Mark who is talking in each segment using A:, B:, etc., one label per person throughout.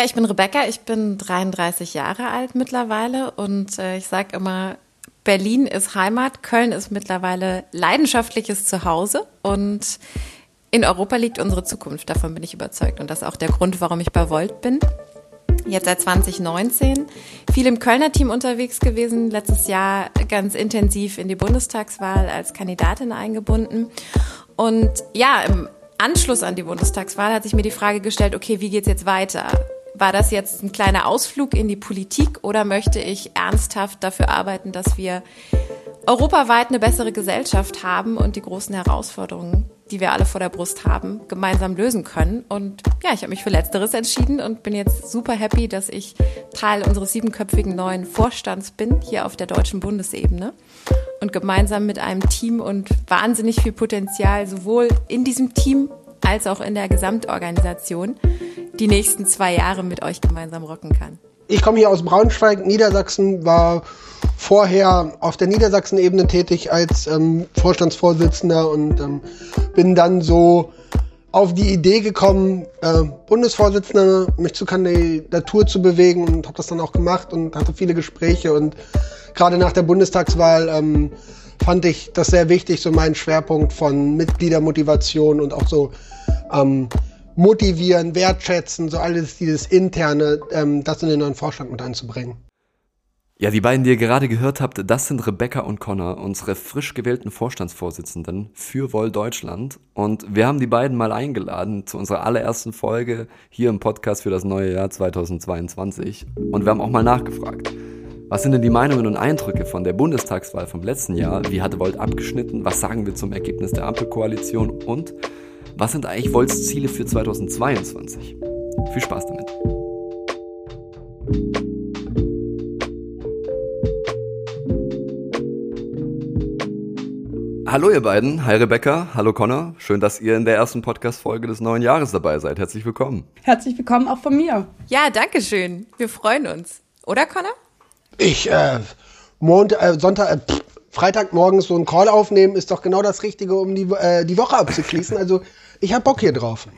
A: Ja, ich bin Rebecca, ich bin 33 Jahre alt mittlerweile und äh, ich sage immer, Berlin ist Heimat, Köln ist mittlerweile leidenschaftliches Zuhause und in Europa liegt unsere Zukunft, davon bin ich überzeugt. Und das ist auch der Grund, warum ich bei Volt bin. Jetzt seit 2019. Viel im Kölner Team unterwegs gewesen, letztes Jahr ganz intensiv in die Bundestagswahl als Kandidatin eingebunden. Und ja, im Anschluss an die Bundestagswahl hat sich mir die Frage gestellt, okay, wie geht's jetzt weiter? War das jetzt ein kleiner Ausflug in die Politik oder möchte ich ernsthaft dafür arbeiten, dass wir europaweit eine bessere Gesellschaft haben und die großen Herausforderungen die wir alle vor der Brust haben, gemeinsam lösen können. Und ja, ich habe mich für Letzteres entschieden und bin jetzt super happy, dass ich Teil unseres siebenköpfigen neuen Vorstands bin, hier auf der deutschen Bundesebene. Und gemeinsam mit einem Team und wahnsinnig viel Potenzial, sowohl in diesem Team als auch in der Gesamtorganisation, die nächsten zwei Jahre mit euch gemeinsam rocken kann.
B: Ich komme hier aus Braunschweig, Niedersachsen, war vorher auf der Niedersachsen-Ebene tätig als ähm, Vorstandsvorsitzender und ähm, bin dann so auf die Idee gekommen, äh, Bundesvorsitzender mich zur Kandidatur zu bewegen und habe das dann auch gemacht und hatte viele Gespräche und gerade nach der Bundestagswahl ähm, fand ich das sehr wichtig, so meinen Schwerpunkt von Mitgliedermotivation und auch so ähm, motivieren, wertschätzen, so alles dieses interne, ähm, das in den neuen Vorstand mit einzubringen.
C: Ja, die beiden, die ihr gerade gehört habt, das sind Rebecca und Connor, unsere frisch gewählten Vorstandsvorsitzenden für Woll Deutschland. Und wir haben die beiden mal eingeladen zu unserer allerersten Folge hier im Podcast für das neue Jahr 2022. Und wir haben auch mal nachgefragt. Was sind denn die Meinungen und Eindrücke von der Bundestagswahl vom letzten Jahr? Wie hatte Volt abgeschnitten? Was sagen wir zum Ergebnis der Ampelkoalition? Und was sind eigentlich Volts Ziele für 2022? Viel Spaß damit. Hallo ihr beiden, hi Rebecca, hallo Connor. Schön, dass ihr in der ersten Podcast-Folge des neuen Jahres dabei seid. Herzlich willkommen.
D: Herzlich willkommen auch von mir.
A: Ja, danke schön. Wir freuen uns. Oder Connor?
B: Ich, äh, Montag, äh, Sonntag, äh, pff, Freitagmorgens so einen Call aufnehmen, ist doch genau das Richtige, um die, äh, die Woche abzuschließen. Also ich hab Bock hier drauf.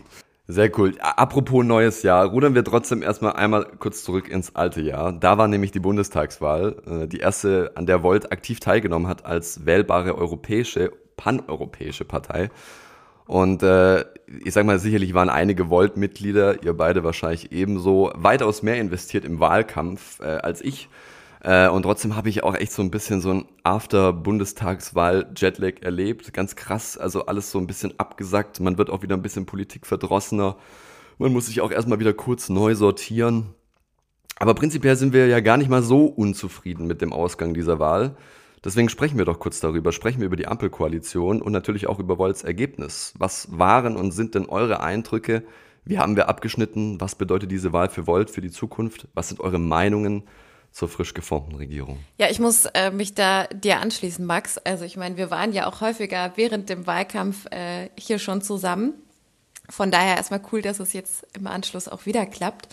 C: Sehr cool. Apropos neues Jahr, rudern wir trotzdem erstmal einmal kurz zurück ins alte Jahr. Da war nämlich die Bundestagswahl, äh, die erste, an der Volt aktiv teilgenommen hat als wählbare europäische, paneuropäische Partei. Und äh, ich sag mal, sicherlich waren einige Volt-Mitglieder, ihr beide wahrscheinlich ebenso, weitaus mehr investiert im Wahlkampf äh, als ich. Äh, und trotzdem habe ich auch echt so ein bisschen so ein After-Bundestagswahl-Jetlag erlebt. Ganz krass, also alles so ein bisschen abgesackt. Man wird auch wieder ein bisschen politikverdrossener. Man muss sich auch erstmal wieder kurz neu sortieren. Aber prinzipiell sind wir ja gar nicht mal so unzufrieden mit dem Ausgang dieser Wahl. Deswegen sprechen wir doch kurz darüber. Sprechen wir über die Ampelkoalition und natürlich auch über Wolls Ergebnis. Was waren und sind denn eure Eindrücke? Wie haben wir abgeschnitten? Was bedeutet diese Wahl für Volt, für die Zukunft? Was sind eure Meinungen? Zur frisch geformten Regierung.
A: Ja, ich muss äh, mich da dir anschließen, Max. Also ich meine, wir waren ja auch häufiger während dem Wahlkampf äh, hier schon zusammen. Von daher erstmal cool, dass es jetzt im Anschluss auch wieder klappt.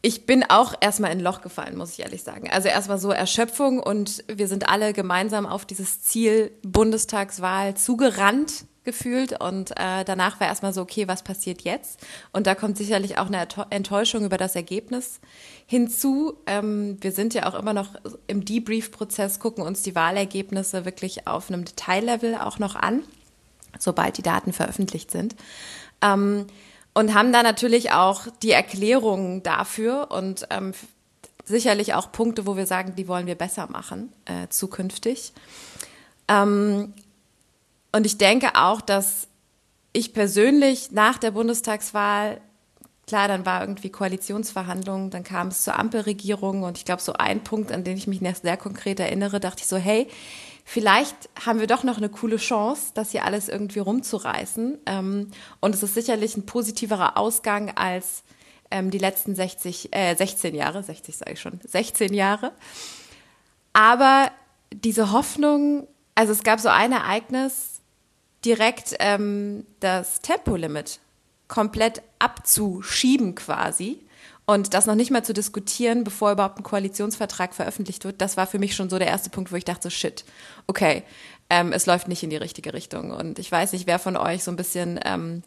A: Ich bin auch erstmal in ein Loch gefallen, muss ich ehrlich sagen. Also erstmal so Erschöpfung und wir sind alle gemeinsam auf dieses Ziel Bundestagswahl zugerannt gefühlt und äh, danach war erstmal so, okay, was passiert jetzt? Und da kommt sicherlich auch eine Enttäuschung über das Ergebnis hinzu. Ähm, wir sind ja auch immer noch im Debrief-Prozess, gucken uns die Wahlergebnisse wirklich auf einem Detaillevel auch noch an, sobald die Daten veröffentlicht sind. Ähm, und haben da natürlich auch die Erklärungen dafür und ähm, sicherlich auch Punkte, wo wir sagen, die wollen wir besser machen äh, zukünftig. Ähm, und ich denke auch, dass ich persönlich nach der Bundestagswahl, klar, dann war irgendwie Koalitionsverhandlungen, dann kam es zur Ampelregierung und ich glaube, so ein Punkt, an den ich mich sehr konkret erinnere, dachte ich so, hey, vielleicht haben wir doch noch eine coole Chance, das hier alles irgendwie rumzureißen. Ähm, und es ist sicherlich ein positiverer Ausgang als ähm, die letzten 60, äh, 16 Jahre, 60 sage ich schon, 16 Jahre. Aber diese Hoffnung, also es gab so ein Ereignis, direkt ähm, das Tempolimit komplett abzuschieben quasi und das noch nicht mal zu diskutieren, bevor überhaupt ein Koalitionsvertrag veröffentlicht wird, das war für mich schon so der erste Punkt, wo ich dachte, shit, okay, ähm, es läuft nicht in die richtige Richtung. Und ich weiß nicht, wer von euch so ein bisschen ähm,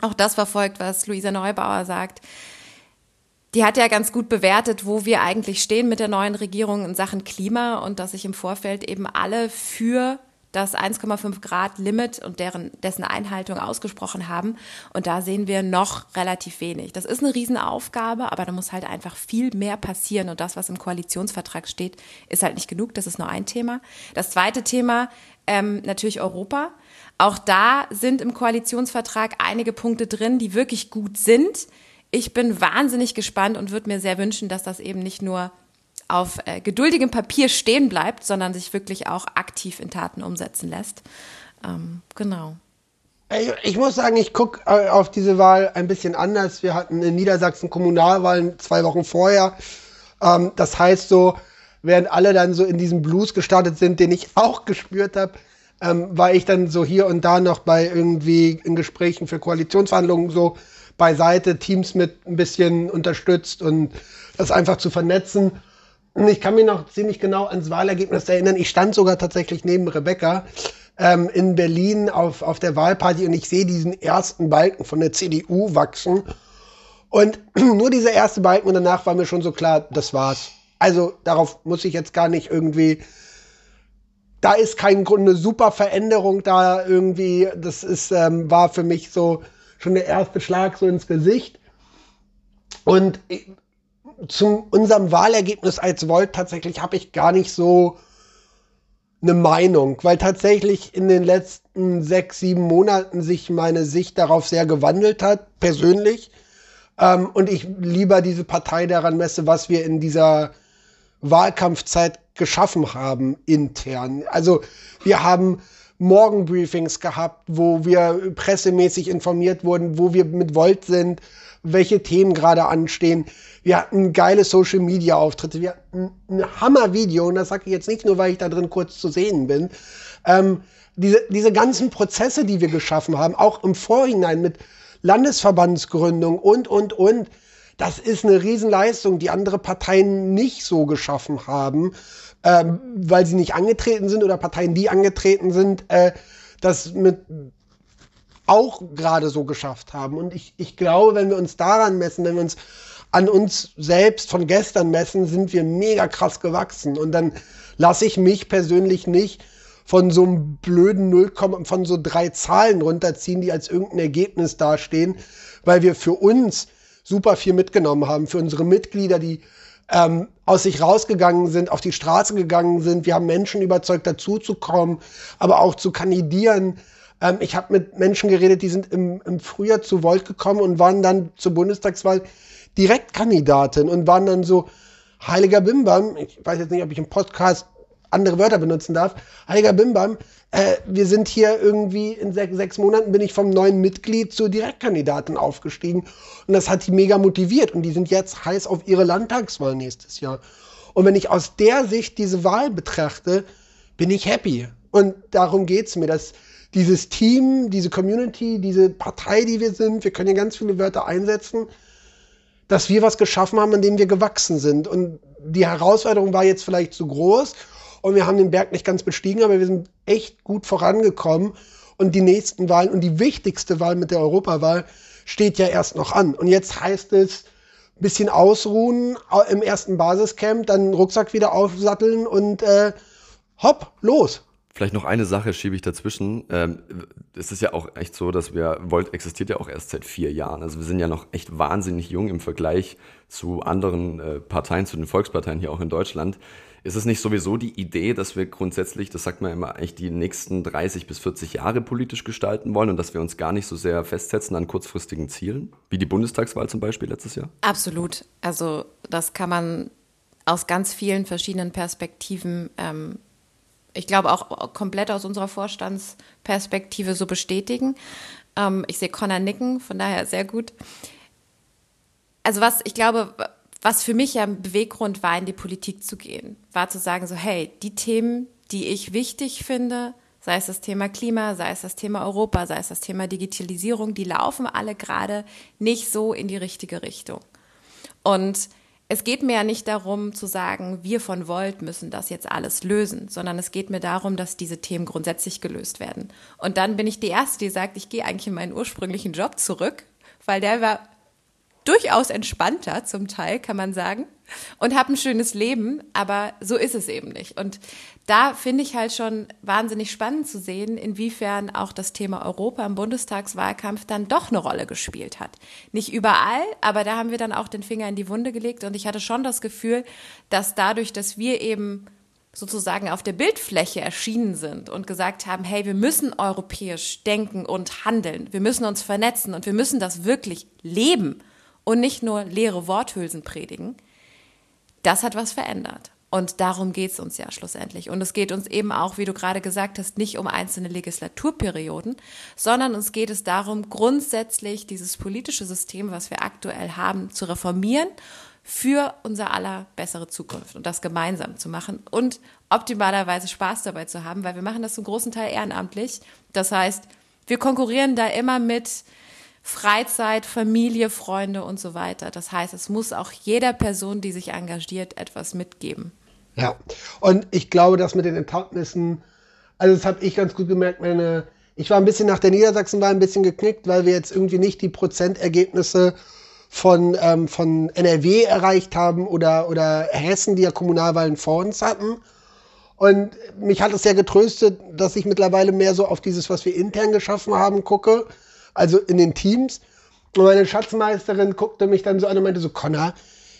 A: auch das verfolgt, was Luisa Neubauer sagt. die hat ja ganz gut bewertet, wo wir eigentlich stehen mit der neuen Regierung in Sachen Klima und dass sich im Vorfeld eben alle für das 1,5 Grad Limit und deren, dessen Einhaltung ausgesprochen haben. Und da sehen wir noch relativ wenig. Das ist eine Riesenaufgabe, aber da muss halt einfach viel mehr passieren. Und das, was im Koalitionsvertrag steht, ist halt nicht genug. Das ist nur ein Thema. Das zweite Thema, ähm, natürlich Europa. Auch da sind im Koalitionsvertrag einige Punkte drin, die wirklich gut sind. Ich bin wahnsinnig gespannt und würde mir sehr wünschen, dass das eben nicht nur auf äh, geduldigem Papier stehen bleibt, sondern sich wirklich auch aktiv in Taten umsetzen lässt. Ähm, genau.
B: Ich muss sagen, ich gucke äh, auf diese Wahl ein bisschen anders. Wir hatten in Niedersachsen Kommunalwahlen zwei Wochen vorher. Ähm, das heißt so, während alle dann so in diesem Blues gestartet sind, den ich auch gespürt habe, ähm, war ich dann so hier und da noch bei irgendwie in Gesprächen für Koalitionsverhandlungen so beiseite, Teams mit ein bisschen unterstützt und das einfach zu vernetzen. Ich kann mich noch ziemlich genau ans Wahlergebnis erinnern. Ich stand sogar tatsächlich neben Rebecca ähm, in Berlin auf, auf der Wahlparty und ich sehe diesen ersten Balken von der CDU wachsen. Und nur dieser erste Balken und danach war mir schon so klar, das war's. Also darauf muss ich jetzt gar nicht irgendwie. Da ist kein Grund, eine super Veränderung da irgendwie. Das ist, ähm, war für mich so schon der erste Schlag so ins Gesicht. Und zu unserem Wahlergebnis als Volt tatsächlich habe ich gar nicht so eine Meinung, weil tatsächlich in den letzten sechs, sieben Monaten sich meine Sicht darauf sehr gewandelt hat, persönlich. Ähm, und ich lieber diese Partei daran messe, was wir in dieser Wahlkampfzeit geschaffen haben intern. Also wir haben Morgenbriefings gehabt, wo wir pressemäßig informiert wurden, wo wir mit Volt sind, welche Themen gerade anstehen. Wir hatten geile Social Media Auftritte. Wir hatten ein Hammer-Video und das sage ich jetzt nicht nur, weil ich da drin kurz zu sehen bin. Ähm, diese, diese ganzen Prozesse, die wir geschaffen haben, auch im Vorhinein mit Landesverbandsgründung und, und, und, das ist eine Riesenleistung, die andere Parteien nicht so geschaffen haben, ähm, weil sie nicht angetreten sind oder Parteien, die angetreten sind, äh, das mit auch gerade so geschafft haben. Und ich, ich glaube, wenn wir uns daran messen, wenn wir uns an uns selbst von gestern messen, sind wir mega krass gewachsen. Und dann lasse ich mich persönlich nicht von so einem blöden Null, von so drei Zahlen runterziehen, die als irgendein Ergebnis dastehen, weil wir für uns super viel mitgenommen haben, für unsere Mitglieder, die ähm, aus sich rausgegangen sind, auf die Straße gegangen sind. Wir haben Menschen überzeugt, dazuzukommen, aber auch zu kandidieren. Ähm, ich habe mit Menschen geredet, die sind im, im Frühjahr zu Volt gekommen und waren dann zur Bundestagswahl Direktkandidatin und waren dann so, heiliger Bimbam, ich weiß jetzt nicht, ob ich im Podcast andere Wörter benutzen darf, heiliger Bimbam, äh, wir sind hier irgendwie in sech, sechs Monaten bin ich vom neuen Mitglied zur Direktkandidatin aufgestiegen und das hat die mega motiviert und die sind jetzt heiß auf ihre Landtagswahl nächstes Jahr. Und wenn ich aus der Sicht diese Wahl betrachte, bin ich happy. Und darum geht's mir, dass dieses Team, diese Community, diese Partei, die wir sind, wir können ja ganz viele Wörter einsetzen, dass wir was geschaffen haben, an dem wir gewachsen sind. Und die Herausforderung war jetzt vielleicht zu groß und wir haben den Berg nicht ganz bestiegen, aber wir sind echt gut vorangekommen. Und die nächsten Wahlen und die wichtigste Wahl mit der Europawahl steht ja erst noch an. Und jetzt heißt es, bisschen ausruhen im ersten Basiscamp, dann Rucksack wieder aufsatteln und äh, hopp, los.
C: Vielleicht noch eine Sache schiebe ich dazwischen. Ähm, es ist ja auch echt so, dass wir, Volt existiert ja auch erst seit vier Jahren. Also wir sind ja noch echt wahnsinnig jung im Vergleich zu anderen äh, Parteien, zu den Volksparteien hier auch in Deutschland. Ist es nicht sowieso die Idee, dass wir grundsätzlich, das sagt man immer, eigentlich die nächsten 30 bis 40 Jahre politisch gestalten wollen und dass wir uns gar nicht so sehr festsetzen an kurzfristigen Zielen, wie die Bundestagswahl zum Beispiel letztes Jahr?
A: Absolut. Also das kann man aus ganz vielen verschiedenen Perspektiven ähm, ich glaube auch komplett aus unserer Vorstandsperspektive so bestätigen. Ähm, ich sehe Connor nicken, von daher sehr gut. Also was, ich glaube, was für mich ja ein Beweggrund war, in die Politik zu gehen, war zu sagen so, hey, die Themen, die ich wichtig finde, sei es das Thema Klima, sei es das Thema Europa, sei es das Thema Digitalisierung, die laufen alle gerade nicht so in die richtige Richtung. Und es geht mir ja nicht darum zu sagen, wir von Volt müssen das jetzt alles lösen, sondern es geht mir darum, dass diese Themen grundsätzlich gelöst werden. Und dann bin ich die Erste, die sagt, ich gehe eigentlich in meinen ursprünglichen Job zurück, weil der war durchaus entspannter zum Teil, kann man sagen, und habe ein schönes Leben, aber so ist es eben nicht. Und da finde ich halt schon wahnsinnig spannend zu sehen, inwiefern auch das Thema Europa im Bundestagswahlkampf dann doch eine Rolle gespielt hat. Nicht überall, aber da haben wir dann auch den Finger in die Wunde gelegt und ich hatte schon das Gefühl, dass dadurch, dass wir eben sozusagen auf der Bildfläche erschienen sind und gesagt haben, hey, wir müssen europäisch denken und handeln, wir müssen uns vernetzen und wir müssen das wirklich leben und nicht nur leere Worthülsen predigen, das hat was verändert. Und darum geht es uns ja schlussendlich. Und es geht uns eben auch, wie du gerade gesagt hast, nicht um einzelne Legislaturperioden, sondern uns geht es darum, grundsätzlich dieses politische System, was wir aktuell haben, zu reformieren für unser aller bessere Zukunft und das gemeinsam zu machen und optimalerweise Spaß dabei zu haben, weil wir machen das zum großen Teil ehrenamtlich. Das heißt, wir konkurrieren da immer mit Freizeit, Familie, Freunde und so weiter. Das heißt, es muss auch jeder Person, die sich engagiert, etwas mitgeben.
B: Ja, und ich glaube, dass mit den Ertaubnissen, also das habe ich ganz gut gemerkt, meine, ich war ein bisschen nach der Niedersachsenwahl ein bisschen geknickt, weil wir jetzt irgendwie nicht die Prozentergebnisse von, ähm, von NRW erreicht haben oder, oder Hessen, die ja Kommunalwahlen vor uns hatten. Und mich hat es sehr getröstet, dass ich mittlerweile mehr so auf dieses, was wir intern geschaffen haben, gucke, also in den Teams. Und meine Schatzmeisterin guckte mich dann so an und meinte so, Connor,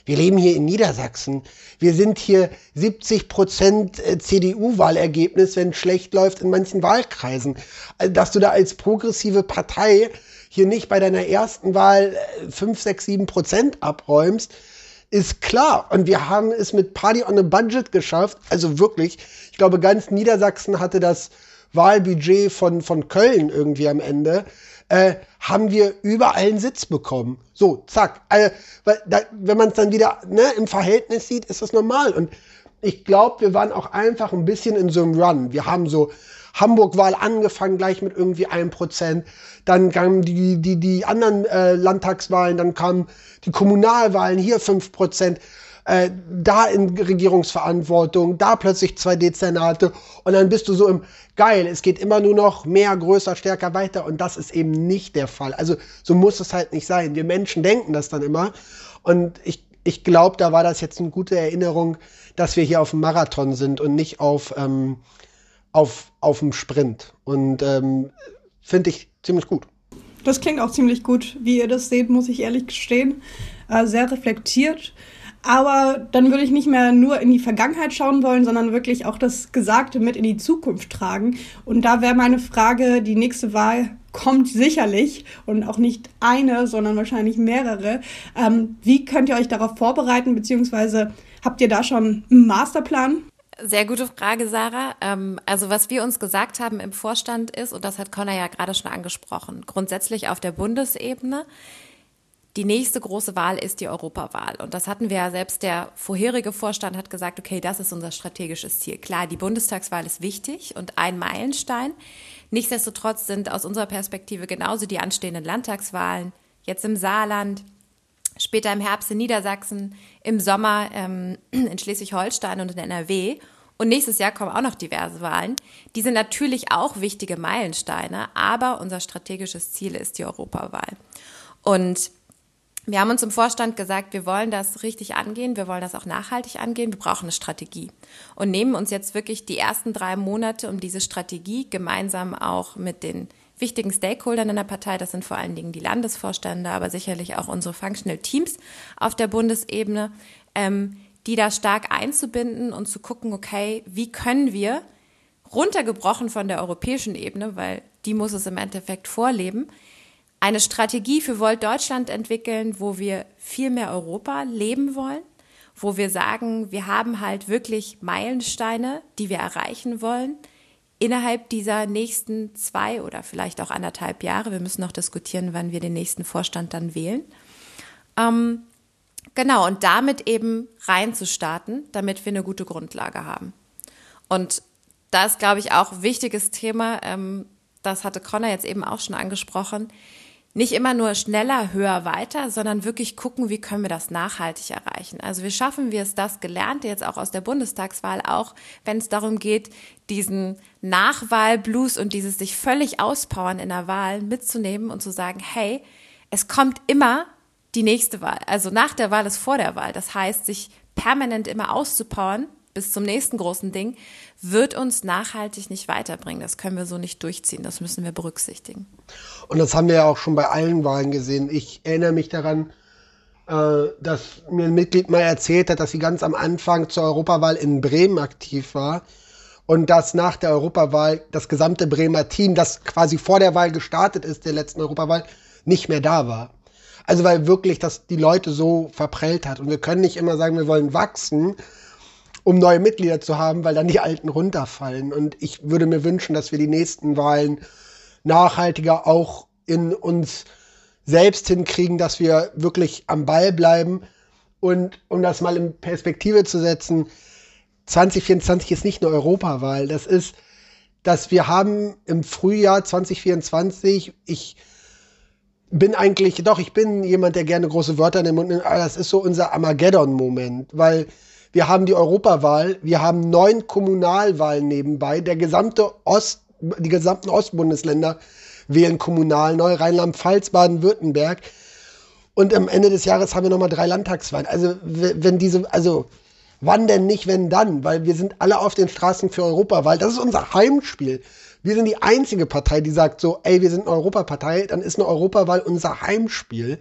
B: wir leben hier in Niedersachsen. Wir sind hier 70 Prozent äh, CDU-Wahlergebnis, wenn es schlecht läuft in manchen Wahlkreisen. Also, dass du da als progressive Partei hier nicht bei deiner ersten Wahl 5, 6, 7 Prozent abräumst, ist klar. Und wir haben es mit Party on a Budget geschafft. Also wirklich, ich glaube, ganz Niedersachsen hatte das Wahlbudget von, von Köln irgendwie am Ende. Äh, haben wir überall einen Sitz bekommen. So, zack. Also, da, wenn man es dann wieder ne, im Verhältnis sieht, ist das normal. Und ich glaube, wir waren auch einfach ein bisschen in so einem Run. Wir haben so Hamburg-Wahl angefangen, gleich mit irgendwie einem Prozent. Dann kamen die, die, die anderen äh, Landtagswahlen, dann kamen die Kommunalwahlen, hier fünf Prozent. Äh, da in Regierungsverantwortung, da plötzlich zwei Dezernate und dann bist du so im geil, es geht immer nur noch mehr, größer, stärker weiter und das ist eben nicht der Fall. Also so muss es halt nicht sein. Wir Menschen denken das dann immer und ich, ich glaube, da war das jetzt eine gute Erinnerung, dass wir hier auf dem Marathon sind und nicht auf, ähm, auf, dem Sprint. Und ähm, finde ich ziemlich gut.
D: Das klingt auch ziemlich gut, wie ihr das seht, muss ich ehrlich gestehen. Äh, sehr reflektiert. Aber dann würde ich nicht mehr nur in die Vergangenheit schauen wollen, sondern wirklich auch das Gesagte mit in die Zukunft tragen. Und da wäre meine Frage, die nächste Wahl kommt sicherlich und auch nicht eine, sondern wahrscheinlich mehrere. Ähm, wie könnt ihr euch darauf vorbereiten, beziehungsweise habt ihr da schon einen Masterplan?
A: Sehr gute Frage, Sarah. Ähm, also was wir uns gesagt haben im Vorstand ist, und das hat Connor ja gerade schon angesprochen, grundsätzlich auf der Bundesebene, die nächste große Wahl ist die Europawahl. Und das hatten wir ja selbst, der vorherige Vorstand hat gesagt, okay, das ist unser strategisches Ziel. Klar, die Bundestagswahl ist wichtig und ein Meilenstein. Nichtsdestotrotz sind aus unserer Perspektive genauso die anstehenden Landtagswahlen jetzt im Saarland, später im Herbst in Niedersachsen, im Sommer ähm, in Schleswig-Holstein und in NRW. Und nächstes Jahr kommen auch noch diverse Wahlen. Die sind natürlich auch wichtige Meilensteine, aber unser strategisches Ziel ist die Europawahl. Und wir haben uns im Vorstand gesagt, wir wollen das richtig angehen, wir wollen das auch nachhaltig angehen, wir brauchen eine Strategie. Und nehmen uns jetzt wirklich die ersten drei Monate, um diese Strategie gemeinsam auch mit den wichtigen Stakeholdern in der Partei, das sind vor allen Dingen die Landesvorstände, aber sicherlich auch unsere Functional Teams auf der Bundesebene, ähm, die da stark einzubinden und zu gucken, okay, wie können wir runtergebrochen von der europäischen Ebene, weil die muss es im Endeffekt vorleben, eine Strategie für Volt Deutschland entwickeln, wo wir viel mehr Europa leben wollen, wo wir sagen, wir haben halt wirklich Meilensteine, die wir erreichen wollen, innerhalb dieser nächsten zwei oder vielleicht auch anderthalb Jahre. Wir müssen noch diskutieren, wann wir den nächsten Vorstand dann wählen. Ähm, genau, und damit eben reinzustarten, damit wir eine gute Grundlage haben. Und da ist, glaube ich, auch wichtiges Thema, ähm, das hatte Connor jetzt eben auch schon angesprochen, nicht immer nur schneller, höher, weiter, sondern wirklich gucken, wie können wir das nachhaltig erreichen. Also wie schaffen wir es, das Gelernte jetzt auch aus der Bundestagswahl, auch wenn es darum geht, diesen Nachwahlblues und dieses sich völlig auspowern in der Wahl mitzunehmen und zu sagen, hey, es kommt immer die nächste Wahl, also nach der Wahl ist vor der Wahl. Das heißt, sich permanent immer auszupowern bis zum nächsten großen Ding, wird uns nachhaltig nicht weiterbringen. Das können wir so nicht durchziehen. Das müssen wir berücksichtigen.
B: Und das haben wir ja auch schon bei allen Wahlen gesehen. Ich erinnere mich daran, äh, dass mir ein Mitglied mal erzählt hat, dass sie ganz am Anfang zur Europawahl in Bremen aktiv war und dass nach der Europawahl das gesamte Bremer Team, das quasi vor der Wahl gestartet ist, der letzten Europawahl, nicht mehr da war. Also weil wirklich das die Leute so verprellt hat. Und wir können nicht immer sagen, wir wollen wachsen, um neue Mitglieder zu haben, weil dann die alten runterfallen. Und ich würde mir wünschen, dass wir die nächsten Wahlen nachhaltiger auch in uns selbst hinkriegen, dass wir wirklich am Ball bleiben. Und um das mal in Perspektive zu setzen, 2024 ist nicht eine Europawahl. Das ist, dass wir haben im Frühjahr 2024, ich bin eigentlich, doch, ich bin jemand, der gerne große Wörter nimmt, aber das ist so unser Armageddon-Moment, weil wir haben die Europawahl, wir haben neun Kommunalwahlen nebenbei, der gesamte Ost, die gesamten Ostbundesländer wählen kommunal neu, Rheinland-Pfalz, Baden-Württemberg. Und am Ende des Jahres haben wir nochmal drei Landtagswahlen. Also, wenn diese, also, wann denn nicht, wenn dann? Weil wir sind alle auf den Straßen für Europawahl. Das ist unser Heimspiel. Wir sind die einzige Partei, die sagt so, ey, wir sind eine Europapartei, dann ist eine Europawahl unser Heimspiel.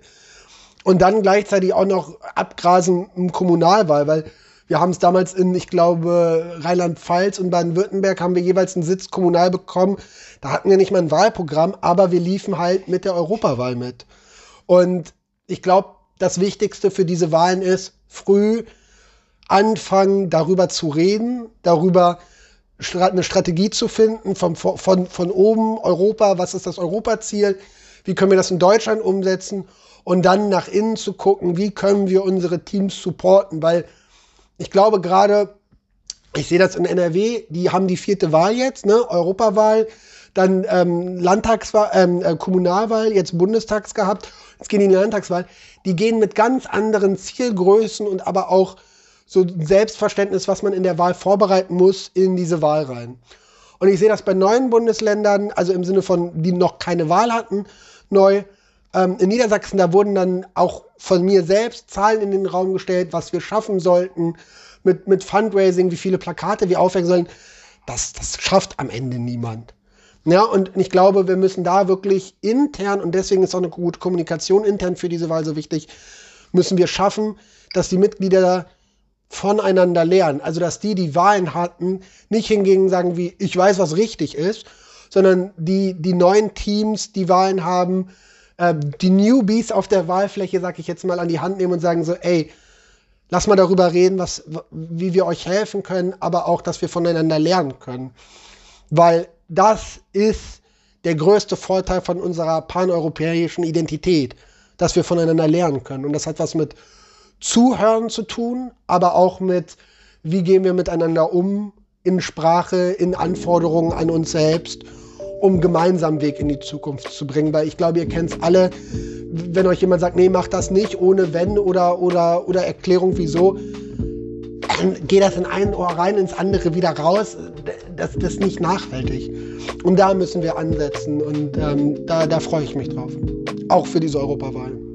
B: Und dann gleichzeitig auch noch abgrasen im Kommunalwahl, weil wir haben es damals in, ich glaube, Rheinland-Pfalz und Baden-Württemberg haben wir jeweils einen Sitz kommunal bekommen. Da hatten wir nicht mal ein Wahlprogramm, aber wir liefen halt mit der Europawahl mit. Und ich glaube, das Wichtigste für diese Wahlen ist, früh anfangen, darüber zu reden, darüber eine Strategie zu finden, von, von, von oben Europa, was ist das Europaziel, wie können wir das in Deutschland umsetzen und dann nach innen zu gucken, wie können wir unsere Teams supporten, weil ich glaube gerade, ich sehe das in NRW, die haben die vierte Wahl jetzt, ne, Europawahl, dann ähm, Landtagswahl, ähm, äh, Kommunalwahl, jetzt Bundestags gehabt, jetzt gehen die in die Landtagswahl. Die gehen mit ganz anderen Zielgrößen und aber auch so Selbstverständnis, was man in der Wahl vorbereiten muss, in diese Wahl rein. Und ich sehe das bei neuen Bundesländern, also im Sinne von, die noch keine Wahl hatten, neu. Ähm, in Niedersachsen, da wurden dann auch von mir selbst Zahlen in den Raum gestellt, was wir schaffen sollten mit, mit Fundraising, wie viele Plakate wir aufhängen sollen. Das, das schafft am Ende niemand. Ja, und ich glaube, wir müssen da wirklich intern, und deswegen ist auch eine gute Kommunikation intern für diese Wahl so wichtig, müssen wir schaffen, dass die Mitglieder voneinander lernen. Also, dass die, die Wahlen hatten, nicht hingegen sagen wie, ich weiß, was richtig ist, sondern die, die neuen Teams, die Wahlen haben, äh, die Newbies auf der Wahlfläche, sag ich jetzt mal, an die Hand nehmen und sagen so, ey, lass mal darüber reden, was, wie wir euch helfen können, aber auch, dass wir voneinander lernen können. Weil das ist der größte Vorteil von unserer paneuropäischen Identität, dass wir voneinander lernen können. Und das hat was mit Zuhören zu tun, aber auch mit, wie gehen wir miteinander um in Sprache, in Anforderungen an uns selbst, um gemeinsam Weg in die Zukunft zu bringen. Weil ich glaube, ihr kennt es alle, wenn euch jemand sagt, nee, mach das nicht, ohne wenn oder, oder, oder Erklärung wieso, dann geht das in ein Ohr rein, ins andere wieder raus. Das, das ist nicht nachhaltig. Und da müssen wir ansetzen und ähm, da, da freue ich mich drauf. Auch für diese Europawahl.